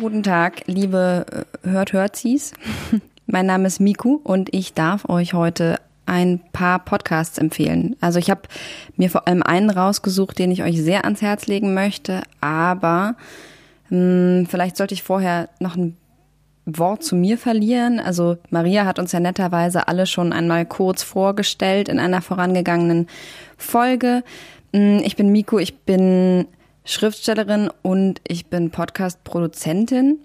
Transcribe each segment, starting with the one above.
Guten Tag, liebe äh, Hört-Hörtsies. mein Name ist Miku und ich darf euch heute ein paar Podcasts empfehlen. Also ich habe mir vor allem einen rausgesucht, den ich euch sehr ans Herz legen möchte, aber mh, hm, vielleicht sollte ich vorher noch ein Wort zu mir verlieren. Also Maria hat uns ja netterweise alle schon einmal kurz vorgestellt in einer vorangegangenen Folge. Hm, ich bin Miku, ich bin Schriftstellerin und ich bin Podcast-Produzentin.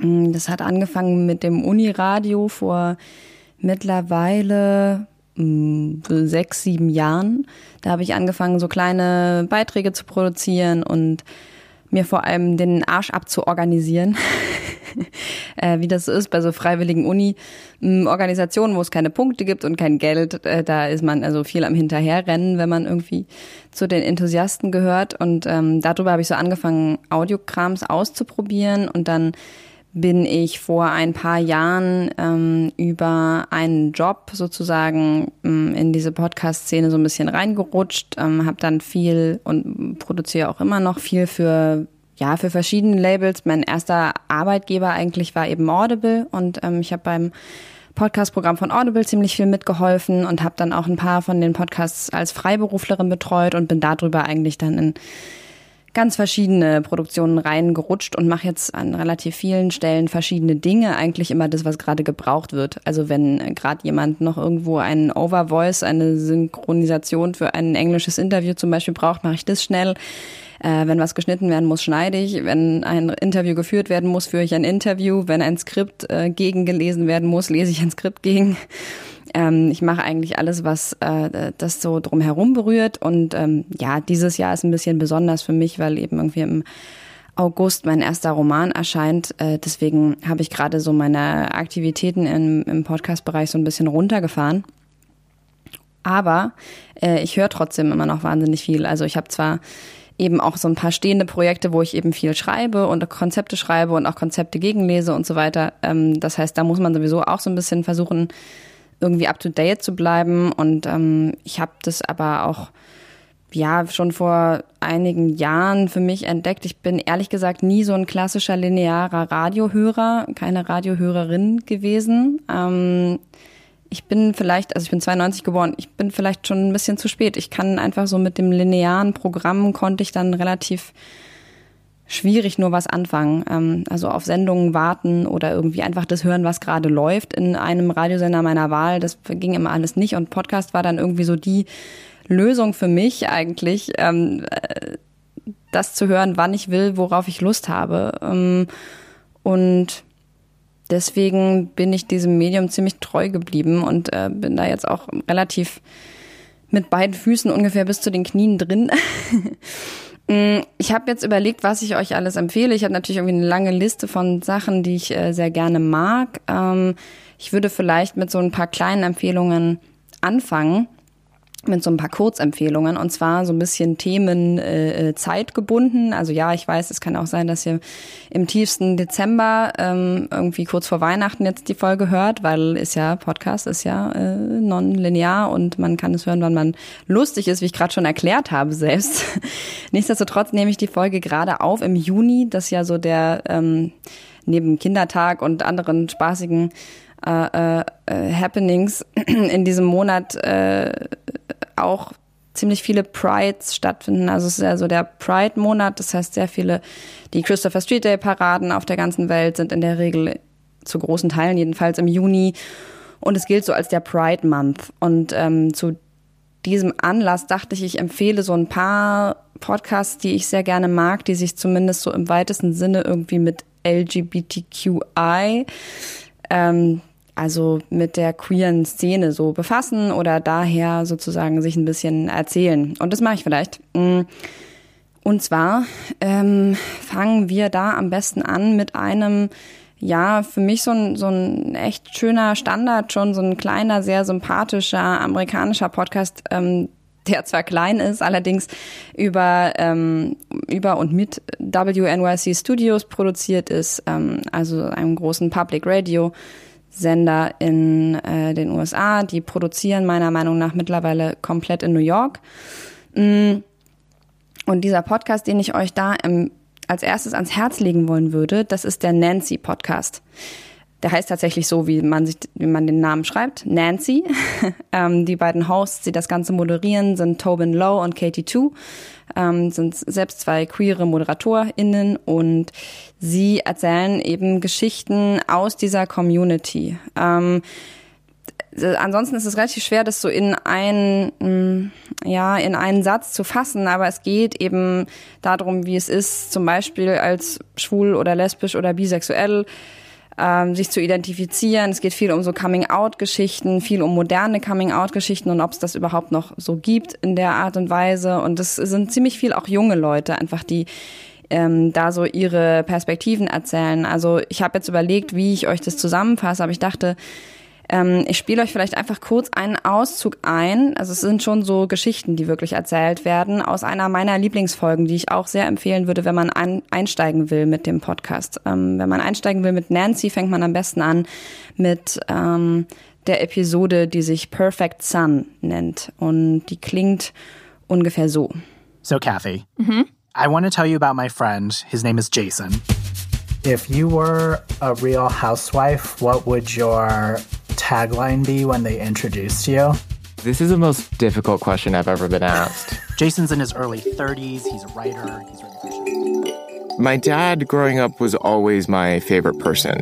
Hm, das hat angefangen mit dem Uniradio vor mittlerweile hm, sechs, sieben Jahren. Da habe ich angefangen, so kleine Beiträge zu produzieren und mir vor allem den Arsch abzuorganisieren. äh, wie das ist bei so freiwilligen Uni-Organisationen, wo es keine Punkte gibt und kein Geld. Äh, da ist man also viel am Hinterherrennen, wenn man irgendwie zu den Enthusiasten gehört. Und ähm, darüber habe ich so angefangen, Audiokrams auszuprobieren und dann bin ich vor ein paar Jahren ähm, über einen Job sozusagen ähm, in diese Podcast-Szene so ein bisschen reingerutscht, ähm, habe dann viel und produziere auch immer noch viel für ja, für verschiedene Labels. Mein erster Arbeitgeber eigentlich war eben Audible und ähm, ich habe beim Podcast-Programm von Audible ziemlich viel mitgeholfen und habe dann auch ein paar von den Podcasts als Freiberuflerin betreut und bin darüber eigentlich dann in ganz verschiedene Produktionen reingerutscht und mache jetzt an relativ vielen Stellen verschiedene Dinge, eigentlich immer das, was gerade gebraucht wird. Also wenn gerade jemand noch irgendwo einen Overvoice, eine Synchronisation für ein englisches Interview zum Beispiel braucht, mache ich das schnell. Äh, wenn was geschnitten werden muss, schneide ich. Wenn ein Interview geführt werden muss, führe ich ein Interview. Wenn ein Skript äh, gegengelesen werden muss, lese ich ein Skript gegen. Ähm, ich mache eigentlich alles, was äh, das so drumherum berührt. Und ähm, ja, dieses Jahr ist ein bisschen besonders für mich, weil eben irgendwie im August mein erster Roman erscheint. Äh, deswegen habe ich gerade so meine Aktivitäten im, im Podcast-Bereich so ein bisschen runtergefahren. Aber äh, ich höre trotzdem immer noch wahnsinnig viel. Also ich habe zwar eben auch so ein paar stehende Projekte, wo ich eben viel schreibe und Konzepte schreibe und auch Konzepte gegenlese und so weiter. Ähm, das heißt, da muss man sowieso auch so ein bisschen versuchen, irgendwie up to date zu bleiben. Und ähm, ich habe das aber auch ja schon vor einigen Jahren für mich entdeckt. Ich bin ehrlich gesagt nie so ein klassischer linearer Radiohörer, keine Radiohörerin gewesen. Ähm, ich bin vielleicht, also ich bin 92 geboren, ich bin vielleicht schon ein bisschen zu spät. Ich kann einfach so mit dem linearen Programm konnte ich dann relativ schwierig nur was anfangen. Ähm, also auf Sendungen warten oder irgendwie einfach das hören, was gerade läuft in einem Radiosender meiner Wahl. Das ging immer alles nicht und Podcast war dann irgendwie so die Lösung für mich eigentlich, ähm, äh, das zu hören, wann ich will, worauf ich Lust habe. Ähm, und deswegen bin ich diesem Medium ziemlich treu geblieben und äh, bin da jetzt auch relativ mit beiden Füßen ungefähr bis zu den Knien drin. Mm, ich habe jetzt überlegt, was ich euch alles empfehle. Ich habe natürlich irgendwie eine lange Liste von Sachen, die ich äh, sehr gerne mag. Ähm, ich würde vielleicht mit so ein paar kleinen Empfehlungen anfangen mit so ein paar Kurzempfehlungen und zwar so ein bisschen Themen äh, äh, zeitgebunden. Also ja, ich weiß, es kann auch sein, dass ihr im tiefsten Dezember ähm, irgendwie kurz vor Weihnachten jetzt die Folge hört, weil ist ja Podcast ist ja äh, non-linear und man kann es hören, wann man lustig ist, wie ich gerade schon erklärt habe selbst. Nichtsdestotrotz nehme ich die Folge gerade auf im Juni, das ja so der ähm, neben Kindertag und anderen spaßigen äh, äh, Happenings in diesem Monat äh, auch ziemlich viele Prides stattfinden. Also es ist ja so der Pride-Monat, das heißt sehr viele, die Christopher Street Day-Paraden auf der ganzen Welt sind in der Regel zu großen Teilen jedenfalls im Juni. Und es gilt so als der Pride Month. Und ähm, zu diesem Anlass dachte ich, ich empfehle so ein paar Podcasts, die ich sehr gerne mag, die sich zumindest so im weitesten Sinne irgendwie mit LGBTQI ähm, also mit der queeren Szene so befassen oder daher sozusagen sich ein bisschen erzählen. Und das mache ich vielleicht. Mm. Und zwar ähm, fangen wir da am besten an mit einem, ja, für mich so ein, so ein echt schöner Standard, schon so ein kleiner, sehr sympathischer amerikanischer Podcast, ähm, der zwar klein ist, allerdings über, ähm, über und mit WNYC Studios produziert ist, ähm, also einem großen Public Radio Sender in äh, den USA. Die produzieren meiner Meinung nach mittlerweile komplett in New York. Mm. Und dieser Podcast, den ich euch da als erstes ans Herz legen wollen würde, das ist der Nancy Podcast. Der heißt tatsächlich so, wie man sich, wie man den Namen schreibt, Nancy. ähm, die beiden Hosts, die das Ganze moderieren, sind Tobin Lowe und Katie Two, ähm, sind selbst zwei queere ModeratorInnen und sie erzählen eben Geschichten aus dieser Community. Ähm, ansonsten ist es relativ schwer, das so in einen, mm, ja, in einen Satz zu fassen, aber es geht eben darum, wie es ist, zum Beispiel als schwul oder lesbisch oder bisexuell ähm, sich zu identifizieren. Es geht viel um so Coming-out-Geschichten, viel um moderne Coming-out-Geschichten und ob es das überhaupt noch so gibt in der Art und Weise. Und es sind ziemlich viel auch junge Leute, einfach die ähm, da so ihre Perspektiven erzählen. Also ich habe jetzt überlegt, wie ich euch das zusammenfasse, aber ich dachte, ähm, ich spiele euch vielleicht einfach kurz einen Auszug ein. Also es sind schon so Geschichten, die wirklich erzählt werden aus einer meiner Lieblingsfolgen, die ich auch sehr empfehlen würde, wenn man ein, einsteigen will mit dem Podcast. Ähm, wenn man einsteigen will mit Nancy, fängt man am besten an mit ähm, der Episode, die sich Perfect Sun nennt. Und die klingt ungefähr so. So, Kathy, mhm. I want to tell you about my friend. His name is Jason. If you were a real housewife, what would your tagline be when they introduced you? This is the most difficult question I've ever been asked. Jason's in his early 30s. He's a writer. He's written fiction. My dad growing up was always my favorite person.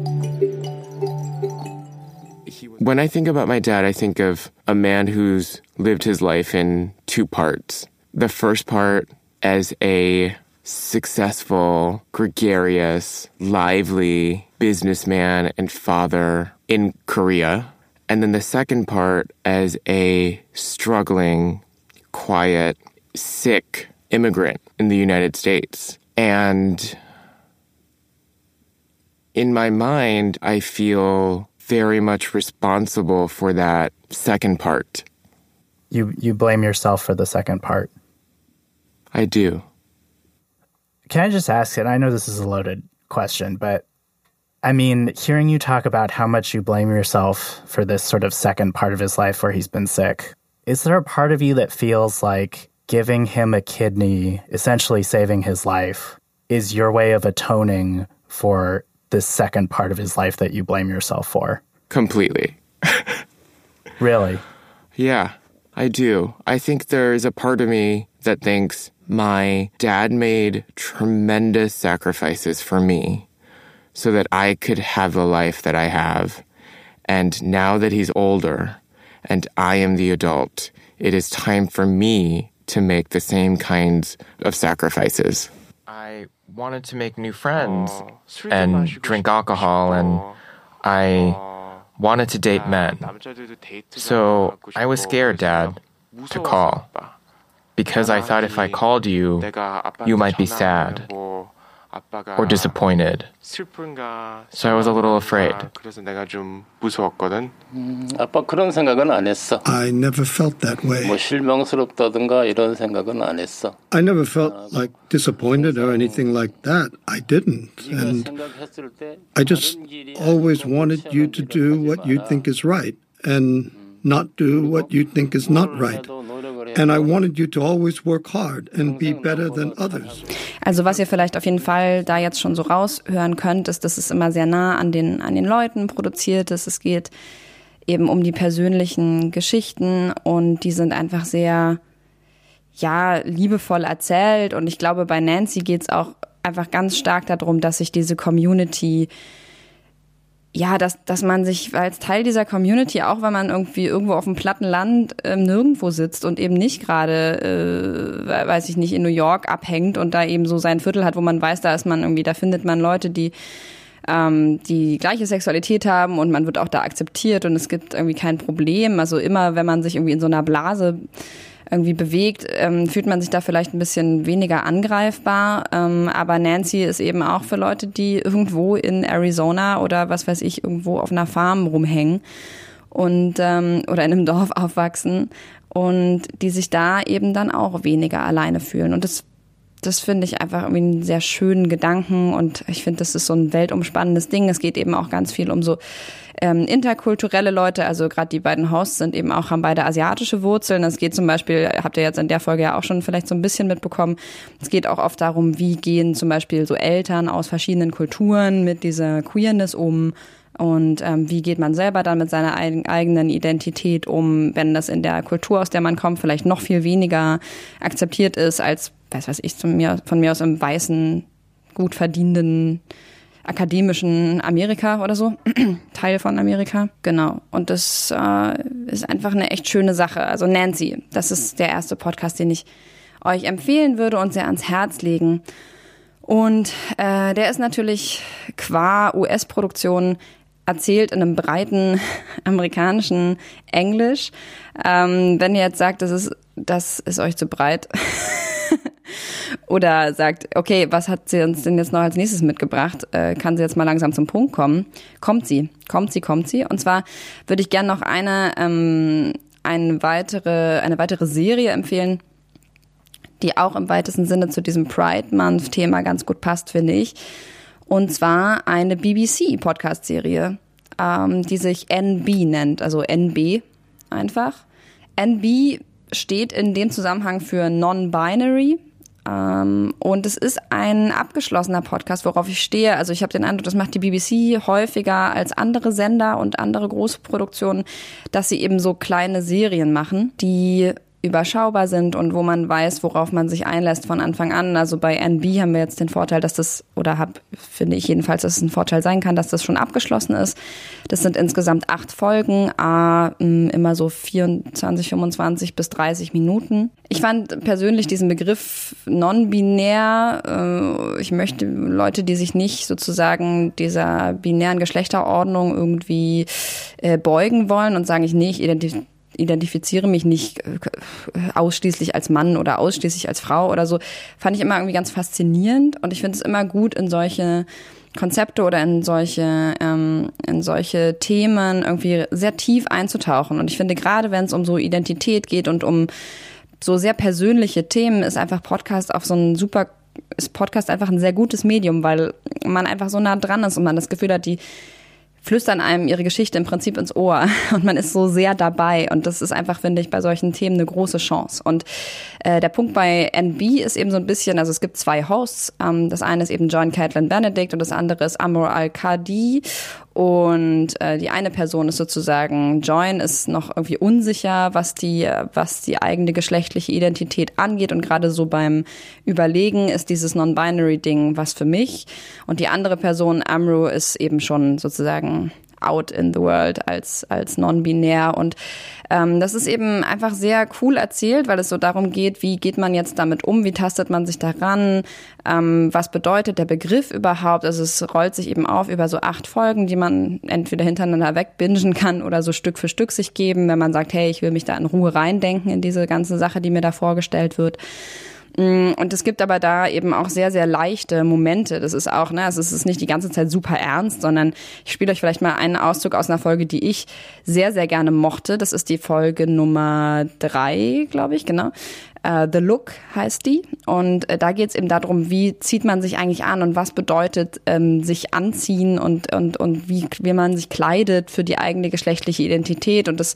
When I think about my dad, I think of a man who's lived his life in two parts. The first part as a successful, gregarious, lively businessman and father in Korea. And then the second part as a struggling, quiet, sick immigrant in the United States. And in my mind, I feel very much responsible for that second part. You you blame yourself for the second part. I do. Can I just ask it? I know this is a loaded question, but I mean, hearing you talk about how much you blame yourself for this sort of second part of his life where he's been sick, is there a part of you that feels like giving him a kidney, essentially saving his life, is your way of atoning for this second part of his life that you blame yourself for? Completely. really? Yeah, I do. I think there is a part of me that thinks my dad made tremendous sacrifices for me so that I could have the life that I have. And now that he's older and I am the adult, it is time for me to make the same kinds of sacrifices. I wanted to make new friends and drink alcohol, and I wanted to date men. So I was scared, Dad, to call because I thought if I called you, you might be sad or disappointed. So I was a little afraid. I never felt that way. I never felt like disappointed or anything like that. I didn't. And I just always wanted you to do what you think is right. And not do what you think is not right. And I wanted you to always work hard and be better than others. Also was ihr vielleicht auf jeden Fall da jetzt schon so raushören könnt, ist, dass es immer sehr nah an den, an den Leuten produziert ist. Es geht eben um die persönlichen Geschichten und die sind einfach sehr, ja, liebevoll erzählt. Und ich glaube, bei Nancy geht es auch einfach ganz stark darum, dass sich diese Community ja, dass, dass man sich als Teil dieser Community, auch wenn man irgendwie irgendwo auf dem platten Land ähm, nirgendwo sitzt und eben nicht gerade, äh, weiß ich nicht, in New York abhängt und da eben so sein Viertel hat, wo man weiß, da ist man irgendwie, da findet man Leute, die ähm, die gleiche Sexualität haben und man wird auch da akzeptiert und es gibt irgendwie kein Problem. Also immer, wenn man sich irgendwie in so einer Blase irgendwie bewegt, ähm, fühlt man sich da vielleicht ein bisschen weniger angreifbar. Ähm, aber Nancy ist eben auch für Leute, die irgendwo in Arizona oder was weiß ich, irgendwo auf einer Farm rumhängen und ähm, oder in einem Dorf aufwachsen und die sich da eben dann auch weniger alleine fühlen. Und das das finde ich einfach irgendwie einen sehr schönen Gedanken und ich finde, das ist so ein weltumspannendes Ding. Es geht eben auch ganz viel um so ähm, interkulturelle Leute, also gerade die beiden Hosts sind eben auch, haben beide asiatische Wurzeln. Es geht zum Beispiel, habt ihr jetzt in der Folge ja auch schon vielleicht so ein bisschen mitbekommen, es geht auch oft darum, wie gehen zum Beispiel so Eltern aus verschiedenen Kulturen mit dieser Queerness um und ähm, wie geht man selber dann mit seiner eigenen Identität um, wenn das in der Kultur, aus der man kommt, vielleicht noch viel weniger akzeptiert ist als, weiß was ich, von mir, von mir aus im weißen, gut verdienenden akademischen Amerika oder so, Teil von Amerika. Genau. Und das äh, ist einfach eine echt schöne Sache. Also Nancy, das ist der erste Podcast, den ich euch empfehlen würde und sehr ans Herz legen. Und äh, der ist natürlich qua US-Produktion erzählt in einem breiten amerikanischen Englisch. Ähm, wenn ihr jetzt sagt, das ist, das ist euch zu breit, oder sagt, okay, was hat sie uns denn jetzt noch als nächstes mitgebracht? Äh, kann sie jetzt mal langsam zum Punkt kommen? Kommt sie, kommt sie, kommt sie. Und zwar würde ich gerne noch eine, ähm, eine, weitere, eine weitere Serie empfehlen, die auch im weitesten Sinne zu diesem Pride Month-Thema ganz gut passt, finde ich. Und zwar eine BBC-Podcast-Serie, ähm, die sich NB nennt, also NB einfach. NB steht in dem Zusammenhang für Non-Binary. Ähm, und es ist ein abgeschlossener Podcast, worauf ich stehe. Also ich habe den Eindruck, das macht die BBC häufiger als andere Sender und andere Großproduktionen, dass sie eben so kleine Serien machen, die überschaubar sind und wo man weiß, worauf man sich einlässt von Anfang an. Also bei NB haben wir jetzt den Vorteil, dass das, oder hab, finde ich jedenfalls, dass es ein Vorteil sein kann, dass das schon abgeschlossen ist. Das sind insgesamt acht Folgen, a, immer so 24, 25 bis 30 Minuten. Ich fand persönlich diesen Begriff non-binär, äh, ich möchte Leute, die sich nicht sozusagen dieser binären Geschlechterordnung irgendwie äh, beugen wollen und sagen, ich nee, ich identifiziere identifiziere mich nicht äh, ausschließlich als Mann oder ausschließlich als Frau oder so, fand ich immer irgendwie ganz faszinierend und ich finde es immer gut in solche Konzepte oder in solche ähm, in solche Themen irgendwie sehr tief einzutauchen. Und ich finde gerade wenn es um so Identität geht und um so sehr persönliche Themen ist einfach Podcast auf so ein super ist Podcast einfach ein sehr gutes Medium, weil man einfach so nah dran ist und man das Gefühl hat, die flüstern einem ihre Geschichte im Prinzip ins Ohr. Und man ist so sehr dabei. Und das ist einfach, finde ich, bei solchen Themen eine große Chance. Und äh, der Punkt bei NB ist eben so ein bisschen, also es gibt zwei Hosts, ähm, das eine ist eben John Catlin Benedict und das andere ist Amor Al-Kadi und äh, die eine Person ist sozusagen, Join ist noch irgendwie unsicher, was die, was die eigene geschlechtliche Identität angeht. Und gerade so beim Überlegen ist dieses Non-Binary-Ding was für mich. Und die andere Person, Amru, ist eben schon sozusagen out in the world als, als non-binär. Und ähm, das ist eben einfach sehr cool erzählt, weil es so darum geht, wie geht man jetzt damit um, wie tastet man sich daran, ähm, was bedeutet der Begriff überhaupt. Also es rollt sich eben auf über so acht Folgen, die man entweder hintereinander wegbingen kann oder so Stück für Stück sich geben, wenn man sagt, hey, ich will mich da in Ruhe reindenken in diese ganze Sache, die mir da vorgestellt wird. Mm, und es gibt aber da eben auch sehr, sehr leichte Momente. Das ist auch, ne, also es ist nicht die ganze Zeit super ernst, sondern ich spiele euch vielleicht mal einen Auszug aus einer Folge, die ich sehr, sehr gerne mochte. Das ist die Folge Nummer drei, glaube ich, genau. Uh, The Look heißt die. Und äh, da geht es eben darum, wie zieht man sich eigentlich an und was bedeutet ähm, sich anziehen und, und, und wie, wie man sich kleidet für die eigene geschlechtliche Identität und das,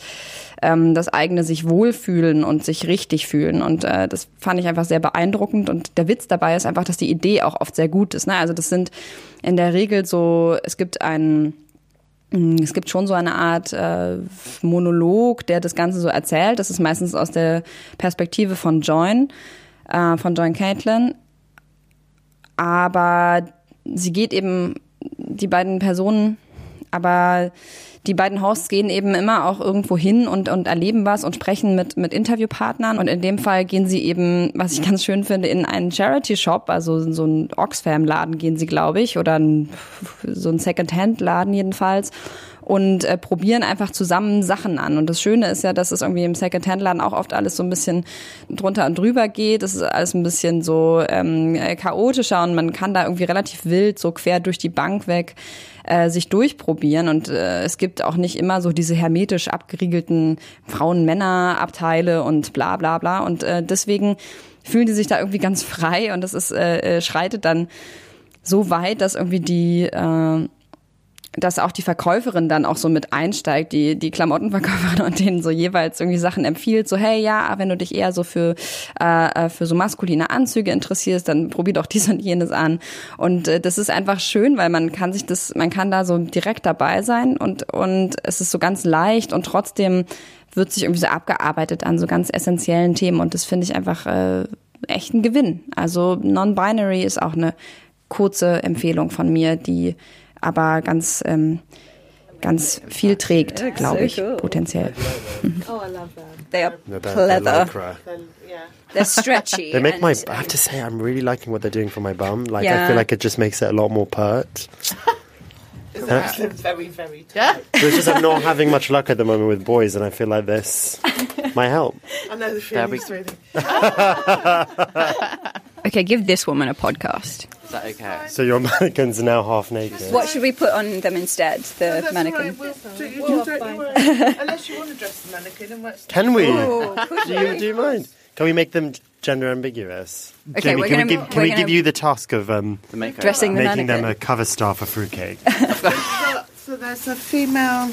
ähm, das eigene sich wohlfühlen und sich richtig fühlen. Und äh, das fand ich einfach sehr beeindruckend. Und der Witz dabei ist einfach, dass die Idee auch oft sehr gut ist. Ne? Also das sind in der Regel so, es gibt einen es gibt schon so eine Art äh, Monolog, der das Ganze so erzählt. Das ist meistens aus der Perspektive von Join, äh, von Join Caitlin. Aber sie geht eben, die beiden Personen, aber die beiden Hosts gehen eben immer auch irgendwo hin und, und erleben was und sprechen mit, mit Interviewpartnern. Und in dem Fall gehen sie eben, was ich ganz schön finde, in einen Charity-Shop, also so einen Oxfam-Laden gehen sie, glaube ich, oder ein, so ein Second-Hand-Laden jedenfalls und äh, probieren einfach zusammen Sachen an. Und das Schöne ist ja, dass es irgendwie im Second-Hand-Laden auch oft alles so ein bisschen drunter und drüber geht. Es ist alles ein bisschen so ähm, chaotischer und man kann da irgendwie relativ wild so quer durch die Bank weg äh, sich durchprobieren. Und äh, es gibt auch nicht immer so diese hermetisch abgeriegelten Frauen-Männer-Abteile und bla bla bla. Und äh, deswegen fühlen die sich da irgendwie ganz frei und das ist, äh, äh schreitet dann so weit, dass irgendwie die äh, dass auch die Verkäuferin dann auch so mit einsteigt, die, die Klamottenverkäuferin und denen so jeweils irgendwie Sachen empfiehlt, so hey, ja, wenn du dich eher so für, äh, äh, für so maskuline Anzüge interessierst, dann probier doch dies und jenes an. Und äh, das ist einfach schön, weil man kann sich das, man kann da so direkt dabei sein und, und es ist so ganz leicht und trotzdem wird sich irgendwie so abgearbeitet an so ganz essentiellen Themen und das finde ich einfach äh, echt ein Gewinn. Also Non-Binary ist auch eine kurze Empfehlung von mir, die aber ganz, ähm, ganz viel trägt, glaube ich, potenziell. Oh, I love them. They are pleather. They're stretchy. they make my. I have to say, I'm really liking what they're doing for my bum. Like, yeah. I feel like it just makes it a lot more pert. Very, very tight. So it's just I'm not having much luck at the moment with boys, and I feel like this might help. I know the feeling's really. okay, give this woman a podcast. Is that okay? So your mannequins are now half naked. What should we put on them instead? The no, mannequin. Right. We'll, do, you, do, unless you want to dress the mannequin. And Can we? Oh, do, you, do you mind? Can we make them gender ambiguous? Okay, Jamie, we're can gonna, we give, can we give you the task of um, the dressing the making mannequin. them a cover star for fruitcake? so, so there's a female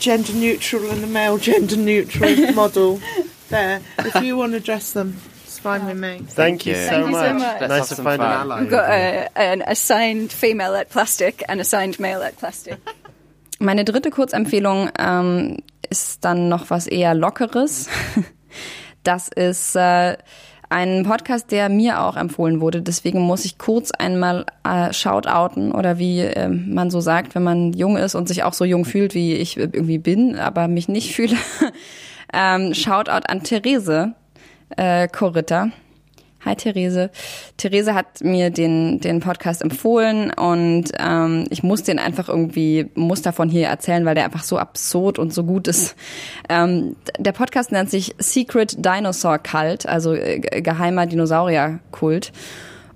gender neutral and a male gender neutral model there. If you want to dress them fine with me. Thank you, so, Thank you much. so much. Nice to find an ally. We've got a, an assigned female at plastic and assigned male at plastic. Meine dritte Kurzempfehlung ähm, ist dann noch was eher Lockeres. Das ist äh, ein Podcast, der mir auch empfohlen wurde. Deswegen muss ich kurz einmal äh, shoutouten oder wie äh, man so sagt, wenn man jung ist und sich auch so jung fühlt, wie ich irgendwie bin, aber mich nicht fühle. ähm, Shoutout an Therese äh, Corritta. Hi Therese. Therese hat mir den, den Podcast empfohlen und ähm, ich muss den einfach irgendwie, muss davon hier erzählen, weil der einfach so absurd und so gut ist. Ähm, der Podcast nennt sich Secret Dinosaur Cult, also äh, geheimer Dinosaurier-Kult.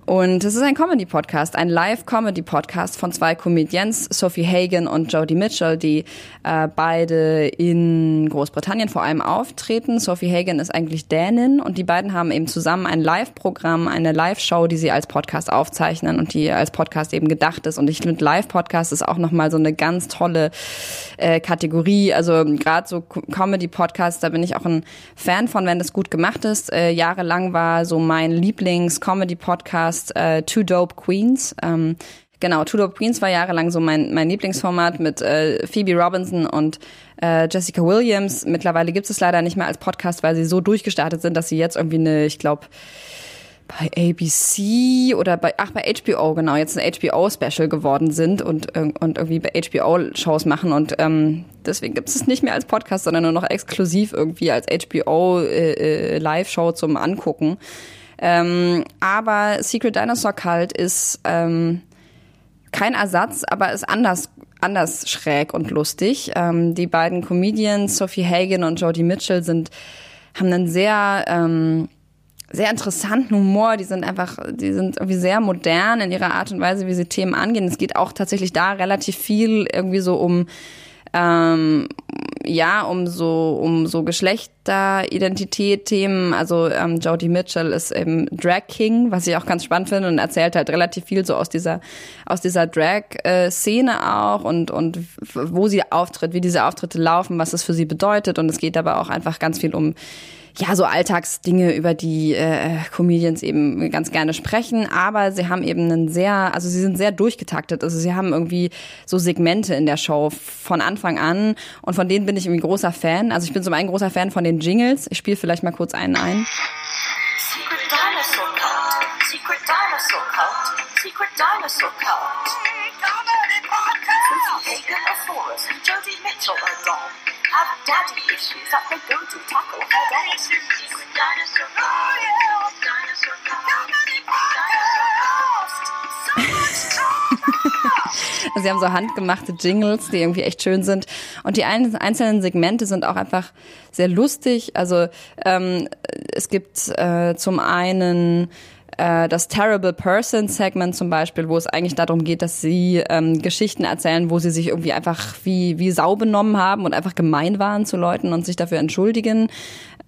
Und es ist ein Comedy-Podcast, ein Live-Comedy-Podcast von zwei Comedians, Sophie Hagen und Jodie Mitchell, die äh, beide in Großbritannien vor allem auftreten. Sophie Hagen ist eigentlich Dänin und die beiden haben eben zusammen ein Live-Programm, eine Live-Show, die sie als Podcast aufzeichnen und die als Podcast eben gedacht ist. Und ich finde, Live-Podcast ist auch nochmal so eine ganz tolle äh, Kategorie. Also gerade so Comedy-Podcasts, da bin ich auch ein Fan von, wenn das gut gemacht ist. Äh, jahrelang war so mein Lieblings-Comedy-Podcast Podcast äh, Two Dope Queens. Ähm, genau, Two Dope Queens war jahrelang so mein, mein Lieblingsformat mit äh, Phoebe Robinson und äh, Jessica Williams. Mittlerweile gibt es leider nicht mehr als Podcast, weil sie so durchgestartet sind, dass sie jetzt irgendwie eine, ich glaube, bei ABC oder bei, ach, bei HBO, genau, jetzt ein HBO-Special geworden sind und, und irgendwie bei HBO Shows machen und ähm, deswegen gibt es es nicht mehr als Podcast, sondern nur noch exklusiv irgendwie als HBO äh, äh, Live-Show zum Angucken. Ähm, aber Secret Dinosaur Cult ist ähm, kein Ersatz, aber ist anders anders schräg und lustig. Ähm, die beiden Comedians Sophie Hagen und Jodie Mitchell sind haben einen sehr ähm, sehr interessanten Humor. Die sind einfach, die sind irgendwie sehr modern in ihrer Art und Weise, wie sie Themen angehen. Es geht auch tatsächlich da relativ viel irgendwie so um ähm, ja, um so, um so Geschlechteridentität-Themen. Also ähm, Jodie Mitchell ist eben Drag King, was ich auch ganz spannend finde und erzählt halt relativ viel so aus dieser, aus dieser Drag-Szene auch und, und wo sie auftritt, wie diese Auftritte laufen, was es für sie bedeutet. Und es geht aber auch einfach ganz viel um ja, so Alltagsdinge, über die äh, Comedians eben ganz gerne sprechen, aber sie haben eben einen sehr, also sie sind sehr durchgetaktet. Also sie haben irgendwie so Segmente in der Show von Anfang an und von denen bin ich irgendwie großer Fan. Also ich bin zum einen großer Fan von den Jingles. Ich spiele vielleicht mal kurz einen ein. Secret Dinosaur Cult, Secret Dinosaur Cult, Secret Dinosaur Cult. Hagen and Jodie Mitchell are gone. Have daddy issues that they go to tackle head on. Sie haben so handgemachte Jingles, die irgendwie echt schön sind. Und die einzelnen Segmente sind auch einfach sehr lustig. Also ähm, es gibt äh, zum einen äh, das Terrible Person Segment zum Beispiel, wo es eigentlich darum geht, dass sie ähm, Geschichten erzählen, wo sie sich irgendwie einfach wie, wie Sau benommen haben und einfach gemein waren zu Leuten und sich dafür entschuldigen.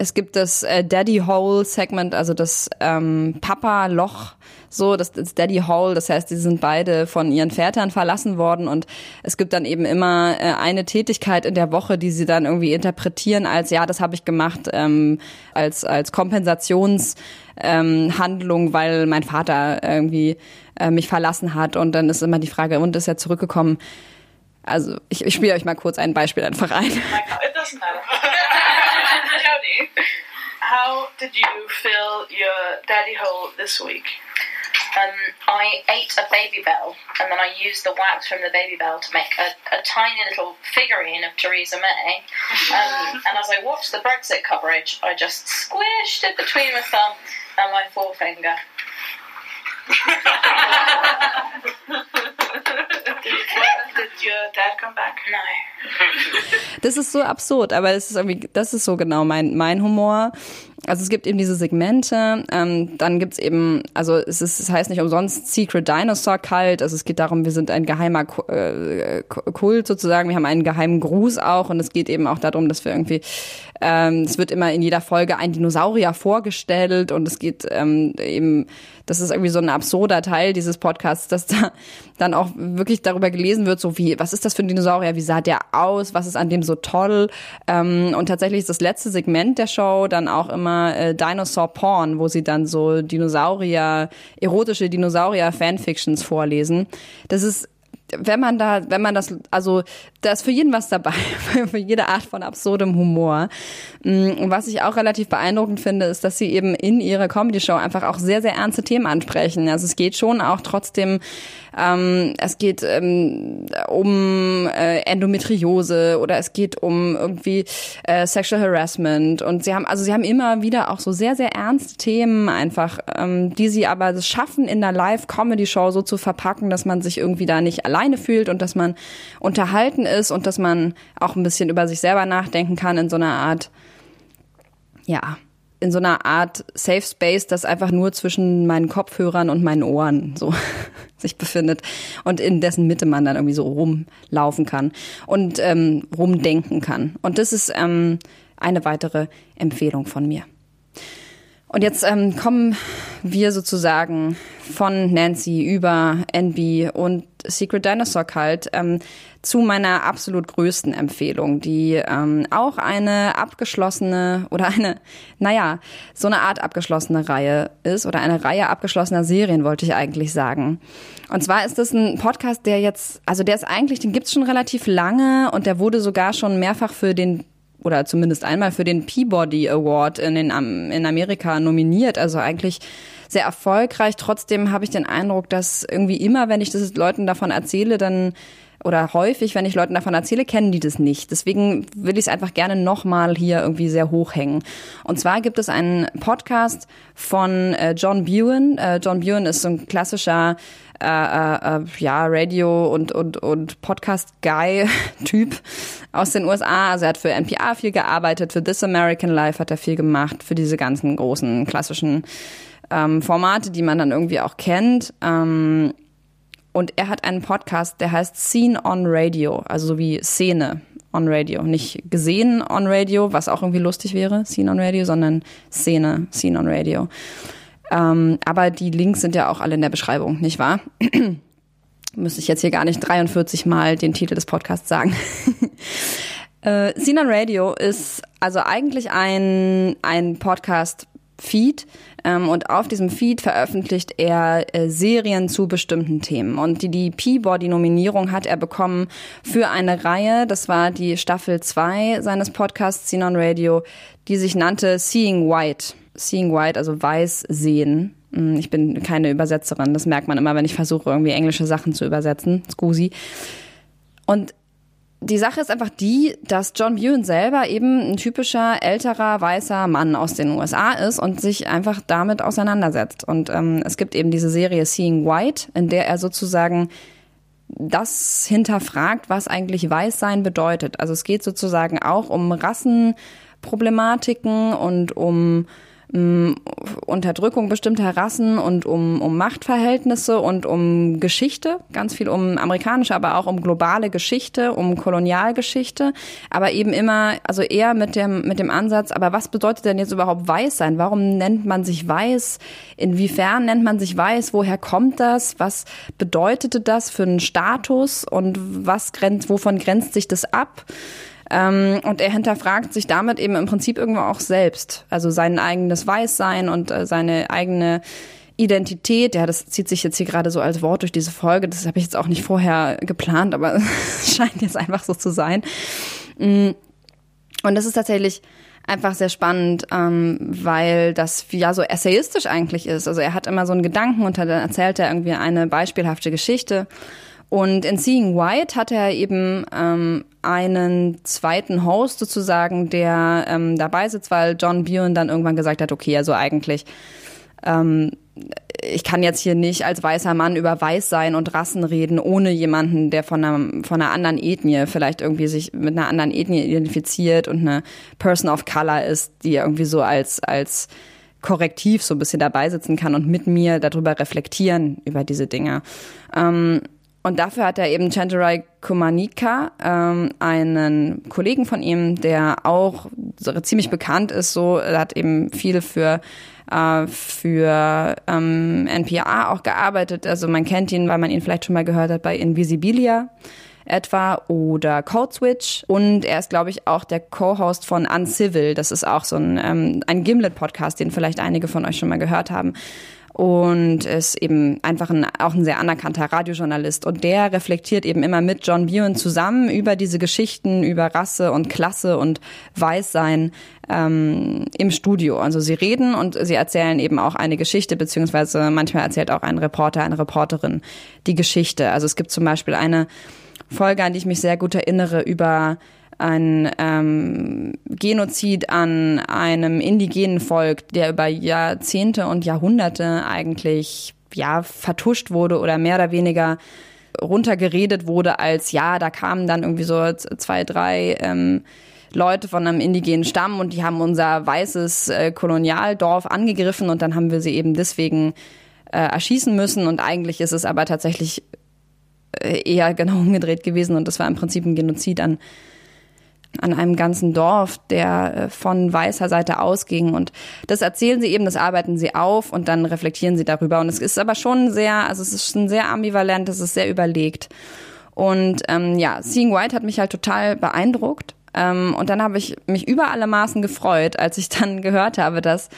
Es gibt das äh, Daddy Hole Segment, also das ähm, Papa Loch so, das ist Daddy Hall, das heißt, die sind beide von ihren Vätern verlassen worden und es gibt dann eben immer äh, eine Tätigkeit in der Woche, die sie dann irgendwie interpretieren als, ja, das habe ich gemacht, ähm, als, als Kompensationshandlung, ähm, weil mein Vater irgendwie äh, mich verlassen hat und dann ist immer die Frage, und ist er zurückgekommen? Also ich, ich spiele euch mal kurz ein Beispiel einfach ein. How did you fill your daddy hole this week? Um, I ate a baby bell and then I used the wax from the baby bell to make a, a tiny little figurine of Theresa May. Um, and as I watched the Brexit coverage, I just squished it between my thumb and my forefinger. Das ist so absurd, aber das ist irgendwie, das ist so genau mein, mein Humor. Also es gibt eben diese Segmente, ähm, dann gibt's eben, also es, ist, es heißt nicht umsonst Secret Dinosaur Cult, also es geht darum, wir sind ein geheimer äh, Kult sozusagen, wir haben einen geheimen Gruß auch und es geht eben auch darum, dass wir irgendwie, ähm, es wird immer in jeder Folge ein Dinosaurier vorgestellt und es geht ähm, eben, das ist irgendwie so ein absurder Teil dieses Podcasts, dass da dann auch wirklich darüber gelesen wird, so wie, was ist das für ein Dinosaurier, wie sah der aus, was ist an dem so toll? Ähm, und tatsächlich ist das letzte Segment der Show dann auch immer immer äh, Dinosaur Porn, wo sie dann so Dinosaurier, erotische Dinosaurier-Fanfictions vorlesen. Das ist wenn man da, wenn man das, also da ist für jeden was dabei, für jede Art von absurdem Humor. Mm, und was ich auch relativ beeindruckend finde, ist, dass sie eben in ihrer Comedy-Show einfach auch sehr, sehr ernste Themen ansprechen. Also es geht schon auch trotzdem ähm, es geht ähm, um äh, Endometriose oder es geht um irgendwie äh, Sexual Harassment und sie haben also sie haben immer wieder auch so sehr sehr ernste Themen einfach, ähm, die sie aber schaffen in der Live-Comedy-Show so zu verpacken, dass man sich irgendwie da nicht alleine fühlt und dass man unterhalten ist und dass man auch ein bisschen über sich selber nachdenken kann in so einer Art ja in so einer Art Safe Space, das einfach nur zwischen meinen Kopfhörern und meinen Ohren so sich befindet und in dessen Mitte man dann irgendwie so rumlaufen kann und ähm, rumdenken kann. Und das ist ähm, eine weitere Empfehlung von mir. Und jetzt ähm, kommen wir sozusagen von Nancy über NB und Secret Dinosaur Cult ähm, zu meiner absolut größten Empfehlung, die ähm, auch eine abgeschlossene oder eine, naja, so eine Art abgeschlossene Reihe ist oder eine Reihe abgeschlossener Serien, wollte ich eigentlich sagen. Und zwar ist das ein Podcast, der jetzt, also der ist eigentlich, den gibt's schon relativ lange und der wurde sogar schon mehrfach für den oder zumindest einmal für den Peabody Award in, den, in Amerika nominiert. Also eigentlich sehr erfolgreich. Trotzdem habe ich den Eindruck, dass irgendwie immer, wenn ich das Leuten davon erzähle, dann oder häufig, wenn ich Leuten davon erzähle, kennen die das nicht. Deswegen will ich es einfach gerne nochmal hier irgendwie sehr hochhängen. Und zwar gibt es einen Podcast von äh, John Bewan. Äh, John Bewan ist so ein klassischer äh, äh, äh ja, Radio- und, und, und Podcast-Guy-Typ aus den USA. Also er hat für NPR viel gearbeitet, für This American Life hat er viel gemacht, für diese ganzen großen klassischen ähm, Formate, die man dann irgendwie auch kennt. Ähm, und er hat einen Podcast, der heißt Scene on Radio, also so wie Szene on Radio. Nicht gesehen on Radio, was auch irgendwie lustig wäre, Scene on Radio, sondern Szene, Scene on Radio. Ähm, aber die Links sind ja auch alle in der Beschreibung, nicht wahr? Müsste ich jetzt hier gar nicht 43 Mal den Titel des Podcasts sagen. äh, Scene on Radio ist also eigentlich ein, ein Podcast-Feed, ähm, und auf diesem Feed veröffentlicht er äh, Serien zu bestimmten Themen. Und die, die Peabody-Nominierung hat er bekommen für eine Reihe, das war die Staffel 2 seines Podcasts Xenon Radio, die sich nannte Seeing White. Seeing White, also weiß sehen. Hm, ich bin keine Übersetzerin, das merkt man immer, wenn ich versuche, irgendwie englische Sachen zu übersetzen. Scusi. Und die Sache ist einfach die, dass John Bewan selber eben ein typischer älterer weißer Mann aus den USA ist und sich einfach damit auseinandersetzt. Und ähm, es gibt eben diese Serie Seeing White, in der er sozusagen das hinterfragt, was eigentlich Weißsein bedeutet. Also es geht sozusagen auch um Rassenproblematiken und um um Unterdrückung bestimmter Rassen und um, um Machtverhältnisse und um Geschichte, ganz viel um amerikanische, aber auch um globale Geschichte, um Kolonialgeschichte, aber eben immer, also eher mit dem, mit dem Ansatz, aber was bedeutet denn jetzt überhaupt weiß sein? Warum nennt man sich weiß? Inwiefern nennt man sich weiß? Woher kommt das? Was bedeutete das für einen Status und was grenzt, wovon grenzt sich das ab? Ähm, und er hinterfragt sich damit eben im Prinzip irgendwo auch selbst. Also sein eigenes Weißsein und äh, seine eigene Identität, ja, das zieht sich jetzt hier gerade so als Wort durch diese Folge. Das habe ich jetzt auch nicht vorher geplant, aber es scheint jetzt einfach so zu sein. Mm. Und das ist tatsächlich einfach sehr spannend, ähm, weil das ja so essayistisch eigentlich ist. Also er hat immer so einen Gedanken und dann erzählt er irgendwie eine beispielhafte Geschichte. Und in Seeing White hat er eben ähm, einen zweiten Host sozusagen, der ähm, dabei sitzt, weil John Byrne dann irgendwann gesagt hat, okay, also eigentlich, ähm, ich kann jetzt hier nicht als weißer Mann über Weißsein und Rassen reden, ohne jemanden, der von einer, von einer anderen Ethnie vielleicht irgendwie sich mit einer anderen Ethnie identifiziert und eine Person of Color ist, die irgendwie so als, als korrektiv so ein bisschen dabei sitzen kann und mit mir darüber reflektieren, über diese Dinge. Ähm, und dafür hat er eben Chandrai Kumanika, ähm, einen Kollegen von ihm, der auch ziemlich bekannt ist, so, er hat eben viel für äh, für ähm, NPR auch gearbeitet. Also man kennt ihn, weil man ihn vielleicht schon mal gehört hat bei Invisibilia etwa oder Code Switch. Und er ist, glaube ich, auch der Co-Host von Uncivil. Das ist auch so ein, ähm, ein Gimlet-Podcast, den vielleicht einige von euch schon mal gehört haben und ist eben einfach ein, auch ein sehr anerkannter Radiojournalist. Und der reflektiert eben immer mit John Byrne zusammen über diese Geschichten, über Rasse und Klasse und Weißsein ähm, im Studio. Also sie reden und sie erzählen eben auch eine Geschichte, beziehungsweise manchmal erzählt auch ein Reporter, eine Reporterin die Geschichte. Also es gibt zum Beispiel eine Folge, an die ich mich sehr gut erinnere, über ein ähm, Genozid an einem indigenen Volk, der über Jahrzehnte und Jahrhunderte eigentlich ja vertuscht wurde oder mehr oder weniger runtergeredet wurde als ja, da kamen dann irgendwie so zwei, drei ähm, Leute von einem indigenen Stamm und die haben unser weißes äh, Kolonialdorf angegriffen und dann haben wir sie eben deswegen äh, erschießen müssen und eigentlich ist es aber tatsächlich äh, eher genau umgedreht gewesen und das war im Prinzip ein Genozid an an einem ganzen Dorf, der äh, von weißer Seite ausging. Und das erzählen sie eben, das arbeiten sie auf und dann reflektieren sie darüber. Und es ist aber schon sehr, also es ist schon sehr ambivalent, es ist sehr überlegt. Und ähm, ja, Seeing White hat mich halt total beeindruckt. Ähm, und dann habe ich mich über alle Maßen gefreut, als ich dann gehört habe, dass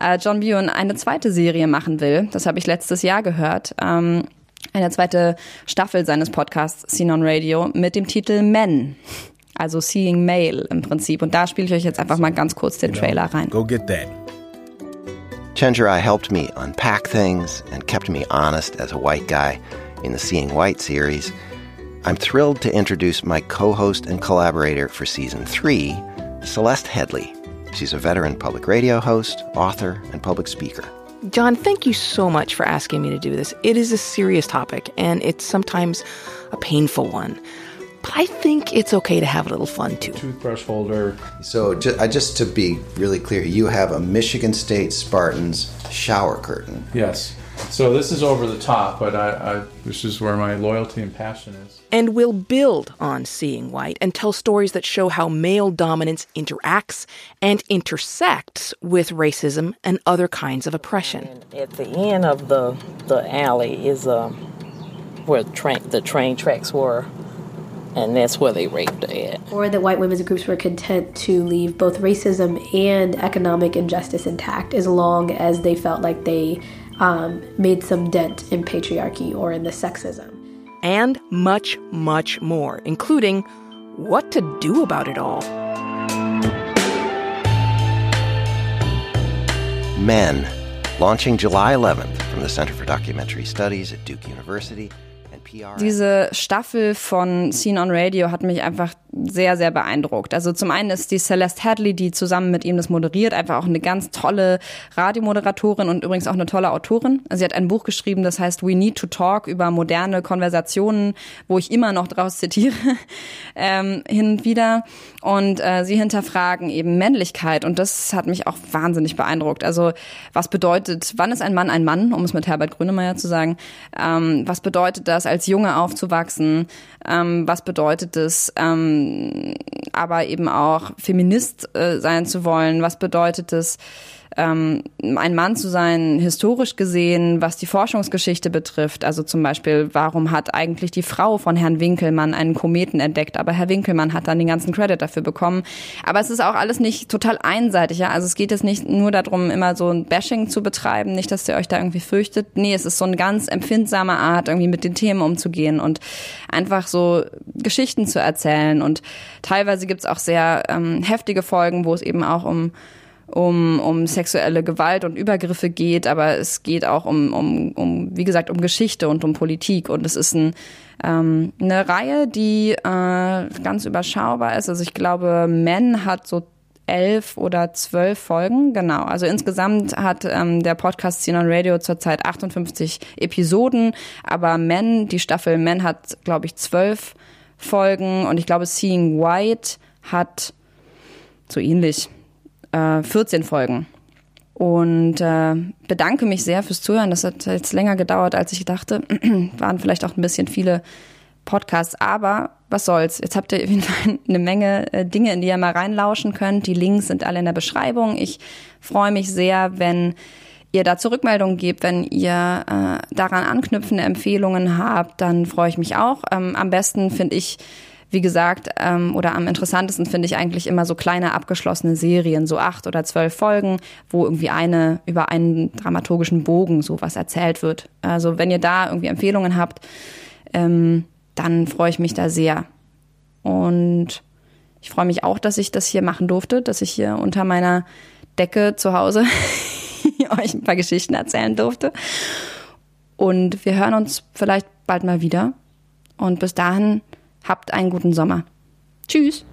äh, John Byrne eine zweite Serie machen will. Das habe ich letztes Jahr gehört. Ähm, eine zweite Staffel seines Podcasts Scene on Radio mit dem Titel Men also Seeing Male im Prinzip. Und da spiele ich euch jetzt einfach mal ganz kurz den Trailer rein. Go get that. Chenjerai helped me unpack things and kept me honest as a white guy in the Seeing White series. I'm thrilled to introduce my co host and collaborator for season three, Celeste Headley. She's a veteran public radio host, author, and public speaker. John, thank you so much for asking me to do this. It is a serious topic, and it's sometimes a painful one. But I think it's okay to have a little fun too. Toothbrush holder. So, just, uh, just to be really clear, you have a Michigan State Spartans shower curtain. Yes. So this is over the top, but I, I, this is where my loyalty and passion is. And we'll build on Seeing White and tell stories that show how male dominance interacts and intersects with racism and other kinds of oppression. And at the end of the the alley is uh, where the train the train tracks were and that's where they raped her at. Or that white women's groups were content to leave both racism and economic injustice intact as long as they felt like they um, made some dent in patriarchy or in the sexism. And much, much more, including what to do about it all. Men, launching July 11th from the Center for Documentary Studies at Duke University. Diese Staffel von Scene on Radio hat mich einfach sehr, sehr beeindruckt. Also zum einen ist die Celeste Hadley, die zusammen mit ihm das moderiert, einfach auch eine ganz tolle Radiomoderatorin und übrigens auch eine tolle Autorin. Also sie hat ein Buch geschrieben, das heißt We Need to Talk über moderne Konversationen, wo ich immer noch draus zitiere, ähm, hin und wieder. Und äh, sie hinterfragen eben Männlichkeit und das hat mich auch wahnsinnig beeindruckt. Also was bedeutet, wann ist ein Mann ein Mann, um es mit Herbert Grönemeyer zu sagen? Ähm, was bedeutet das, als Junge aufzuwachsen? Ähm, was bedeutet es, ähm, aber eben auch Feminist äh, sein zu wollen? Was bedeutet es, ähm, ein Mann zu sein, historisch gesehen, was die Forschungsgeschichte betrifft. Also zum Beispiel, warum hat eigentlich die Frau von Herrn Winkelmann einen Kometen entdeckt, aber Herr Winkelmann hat dann den ganzen Credit dafür bekommen. Aber es ist auch alles nicht total einseitig. Ja? Also es geht jetzt nicht nur darum, immer so ein Bashing zu betreiben, nicht, dass ihr euch da irgendwie fürchtet. Nee, es ist so eine ganz empfindsame Art, irgendwie mit den Themen umzugehen und einfach so Geschichten zu erzählen. Und teilweise gibt's auch sehr ähm, heftige Folgen, wo es eben auch um um, um sexuelle Gewalt und Übergriffe geht, aber es geht auch um, um, um, wie gesagt, um Geschichte und um Politik. Und es ist ein, ähm, eine Reihe, die äh, ganz überschaubar ist. Also ich glaube, Men hat so elf oder zwölf Folgen, genau. Also insgesamt hat ähm, der Podcast Xenon Radio zurzeit 58 Episoden, aber Men, die Staffel Men hat, glaube ich, zwölf Folgen und ich glaube, Seeing White hat so ähnlich äh, 14 Folgen. Und äh, bedanke mich sehr fürs Zuhören. Das hat jetzt länger gedauert, als ich dachte. Waren vielleicht auch ein bisschen viele Podcasts, aber was soll's. Jetzt habt ihr auf jeden Fall eine Menge äh, Dinge, in die ihr mal reinlauschen könnt. Die Links sind alle in der Beschreibung. Ich freue mich sehr, wenn ihr da Zurückmeldungen gebt, wenn ihr äh, daran anknüpfende Empfehlungen habt, dann freue ich mich auch. Ähm, am besten finde ich wie gesagt, ähm, oder am interessantesten finde ich eigentlich immer so kleine abgeschlossene Serien, so acht oder zwölf Folgen, wo irgendwie eine über einen dramaturgischen Bogen sowas erzählt wird. Also wenn ihr da irgendwie Empfehlungen habt, ähm, dann freue ich mich da sehr. Und ich freue mich auch, dass ich das hier machen durfte, dass ich hier unter meiner Decke zu Hause euch ein paar Geschichten erzählen durfte. Und wir hören uns vielleicht bald mal wieder. Und bis dahin Habt einen guten Sommer. Tschüss.